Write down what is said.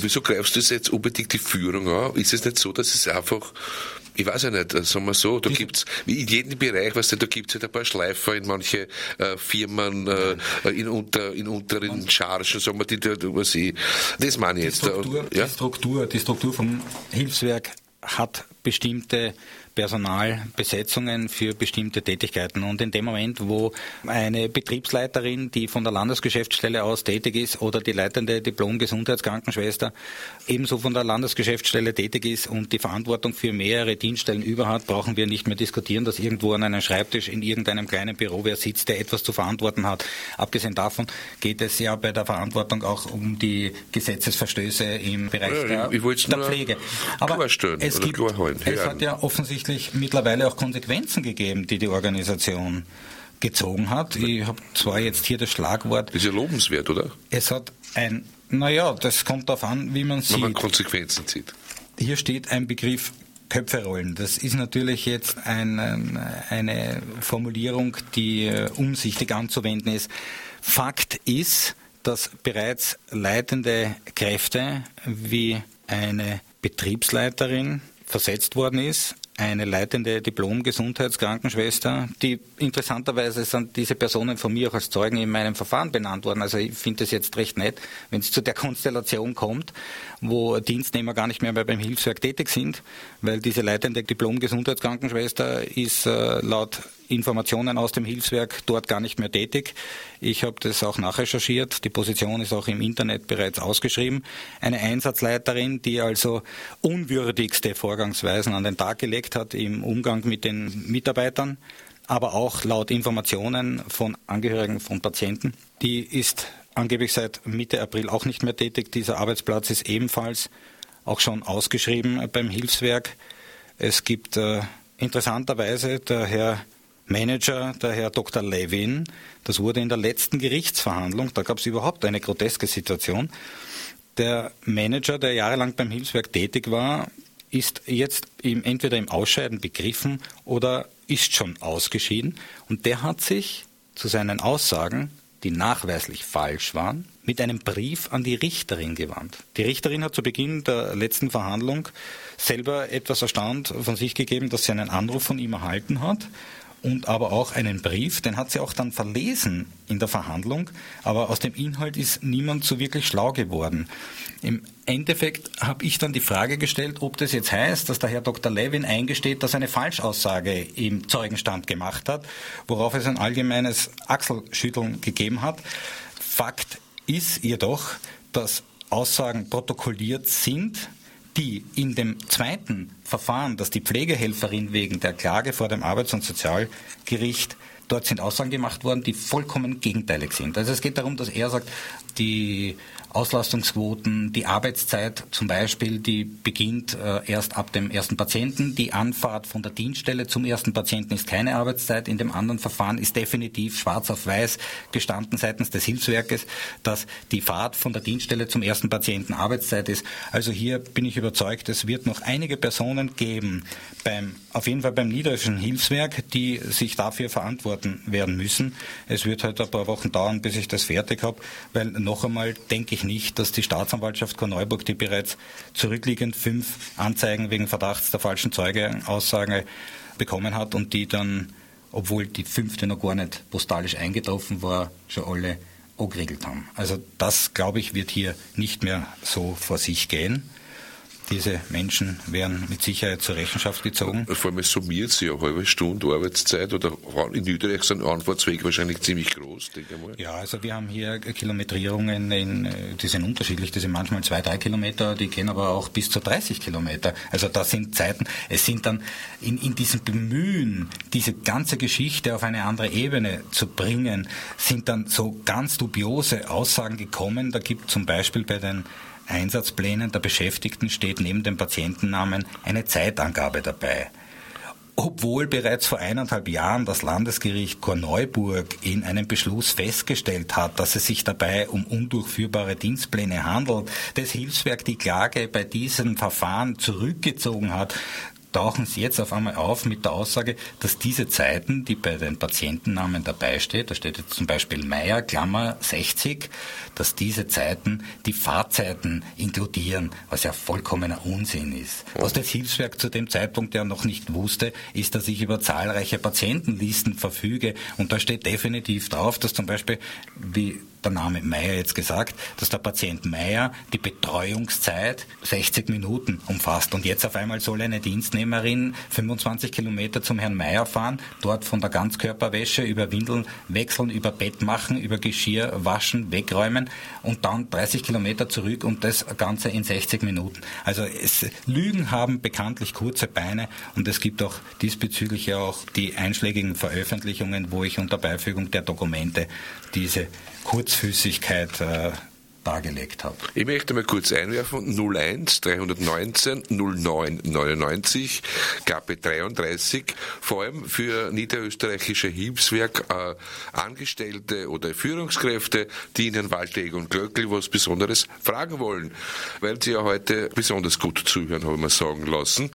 Aber wieso greifst du jetzt unbedingt die Führung an? Ist es nicht so, dass es einfach ich weiß ja nicht, sagen wir so, da gibt's in jedem Bereich, weißt du, da gibt's halt ein paar Schleifer in manche äh, Firmen, äh, in, unter, in unteren Chargen, sagen wir, die, die, was ich, das meine ich jetzt. Struktur, ja? die Struktur, die Struktur vom Hilfswerk hat bestimmte Personalbesetzungen für bestimmte Tätigkeiten. Und in dem Moment, wo eine Betriebsleiterin, die von der Landesgeschäftsstelle aus tätig ist, oder die leitende Diplom-Gesundheitskrankenschwester ebenso von der Landesgeschäftsstelle tätig ist und die Verantwortung für mehrere Dienststellen über hat, brauchen wir nicht mehr diskutieren, dass irgendwo an einem Schreibtisch in irgendeinem kleinen Büro wer sitzt, der etwas zu verantworten hat. Abgesehen davon geht es ja bei der Verantwortung auch um die Gesetzesverstöße im Bereich ja, der, der Pflege. Aber es, gibt, es hat ja offensichtlich offensichtlich mittlerweile auch Konsequenzen gegeben, die die Organisation gezogen hat. Ich habe zwar jetzt hier das Schlagwort. Ist ja lobenswert, oder? Es hat ein, naja, das kommt darauf an, wie man sieht. Wenn man Konsequenzen zieht. Hier steht ein Begriff Köpfe rollen. Das ist natürlich jetzt ein, ähm, eine Formulierung, die äh, umsichtig anzuwenden ist. Fakt ist, dass bereits leitende Kräfte wie eine Betriebsleiterin versetzt worden ist, eine leitende Diplom-Gesundheitskrankenschwester, die interessanterweise sind diese Personen von mir auch als Zeugen in meinem Verfahren benannt worden. Also ich finde es jetzt recht nett, wenn es zu der Konstellation kommt, wo Dienstnehmer gar nicht mehr beim Hilfswerk tätig sind, weil diese leitende Diplom-Gesundheitskrankenschwester ist äh, laut Informationen aus dem Hilfswerk dort gar nicht mehr tätig. Ich habe das auch nachrecherchiert. Die Position ist auch im Internet bereits ausgeschrieben. Eine Einsatzleiterin, die also unwürdigste Vorgangsweisen an den Tag gelegt hat im Umgang mit den Mitarbeitern, aber auch laut Informationen von Angehörigen von Patienten. Die ist angeblich seit Mitte April auch nicht mehr tätig. Dieser Arbeitsplatz ist ebenfalls auch schon ausgeschrieben beim Hilfswerk. Es gibt äh, interessanterweise der Herr Manager, der Herr Dr. Levin. Das wurde in der letzten Gerichtsverhandlung, da gab es überhaupt eine groteske Situation. Der Manager, der jahrelang beim Hilfswerk tätig war, ist jetzt im, entweder im Ausscheiden begriffen oder ist schon ausgeschieden. Und der hat sich zu seinen Aussagen, die nachweislich falsch waren, mit einem Brief an die Richterin gewandt. Die Richterin hat zu Beginn der letzten Verhandlung selber etwas erstaunt von sich gegeben, dass sie einen Anruf von ihm erhalten hat und aber auch einen Brief, den hat sie auch dann verlesen in der Verhandlung, aber aus dem Inhalt ist niemand so wirklich schlau geworden. Im Endeffekt habe ich dann die Frage gestellt, ob das jetzt heißt, dass der Herr Dr. Levin eingesteht, dass eine Falschaussage im Zeugenstand gemacht hat, worauf es ein allgemeines Achselschütteln gegeben hat. Fakt ist jedoch, dass Aussagen protokolliert sind, die in dem zweiten Verfahren, das die Pflegehelferin wegen der Klage vor dem Arbeits- und Sozialgericht dort sind Aussagen gemacht worden, die vollkommen gegenteilig sind. Also es geht darum, dass er sagt, die Auslastungsquoten, die Arbeitszeit zum Beispiel, die beginnt äh, erst ab dem ersten Patienten. Die Anfahrt von der Dienststelle zum ersten Patienten ist keine Arbeitszeit. In dem anderen Verfahren ist definitiv schwarz auf weiß gestanden seitens des Hilfswerkes, dass die Fahrt von der Dienststelle zum ersten Patienten Arbeitszeit ist. Also hier bin ich überzeugt, es wird noch einige Personen geben, beim, auf jeden Fall beim niederländischen Hilfswerk, die sich dafür verantworten werden müssen. Es wird halt ein paar Wochen dauern, bis ich das fertig habe, weil noch einmal denke ich nicht, dass die Staatsanwaltschaft Korneuburg, die bereits zurückliegend fünf Anzeigen wegen Verdachts der falschen Zeugeaussage bekommen hat und die dann, obwohl die fünfte noch gar nicht postalisch eingetroffen war, schon alle geregelt haben. Also das, glaube ich, wird hier nicht mehr so vor sich gehen. Diese Menschen werden mit Sicherheit zur Rechenschaft gezogen. Vor allem es summiert sich eine halbe Stunde Arbeitszeit oder in Niederösterreich sind Anfahrtswege wahrscheinlich ziemlich groß, denke ich mal. Ja, also wir haben hier Kilometrierungen, in, die sind unterschiedlich, die sind manchmal zwei, drei Kilometer, die gehen aber auch bis zu 30 Kilometer. Also da sind Zeiten, es sind dann in, in diesem Bemühen, diese ganze Geschichte auf eine andere Ebene zu bringen, sind dann so ganz dubiose Aussagen gekommen. Da gibt zum Beispiel bei den Einsatzplänen der Beschäftigten steht neben dem Patientennamen eine Zeitangabe dabei. Obwohl bereits vor eineinhalb Jahren das Landesgericht Korneuburg in einem Beschluss festgestellt hat, dass es sich dabei um undurchführbare Dienstpläne handelt, das Hilfswerk die Klage bei diesem Verfahren zurückgezogen hat, tauchen Sie jetzt auf einmal auf mit der Aussage, dass diese Zeiten, die bei den Patientennamen dabei steht, da steht jetzt zum Beispiel Meier, Klammer 60, dass diese Zeiten die Fahrzeiten inkludieren, was ja vollkommener Unsinn ist. Was das Hilfswerk zu dem Zeitpunkt ja noch nicht wusste, ist, dass ich über zahlreiche Patientenlisten verfüge und da steht definitiv drauf, dass zum Beispiel, wie der Name Meier jetzt gesagt, dass der Patient Meier die Betreuungszeit 60 Minuten umfasst. Und jetzt auf einmal soll eine Dienstnehmerin 25 Kilometer zum Herrn Meier fahren, dort von der Ganzkörperwäsche über Windeln wechseln, über Bett machen, über Geschirr waschen, wegräumen und dann 30 Kilometer zurück und das Ganze in 60 Minuten. Also es, Lügen haben bekanntlich kurze Beine und es gibt auch diesbezüglich ja auch die einschlägigen Veröffentlichungen, wo ich unter Beifügung der Dokumente diese Kurzfüßigkeit äh, dargelegt habe. Ich möchte mal kurz einwerfen, 01 319 09 99 KP 33, vor allem für niederösterreichische Hilfswerk äh, Angestellte oder Führungskräfte, die Ihnen Walter Egon Glöckl was Besonderes fragen wollen, weil Sie ja heute besonders gut zuhören, haben wir sagen lassen.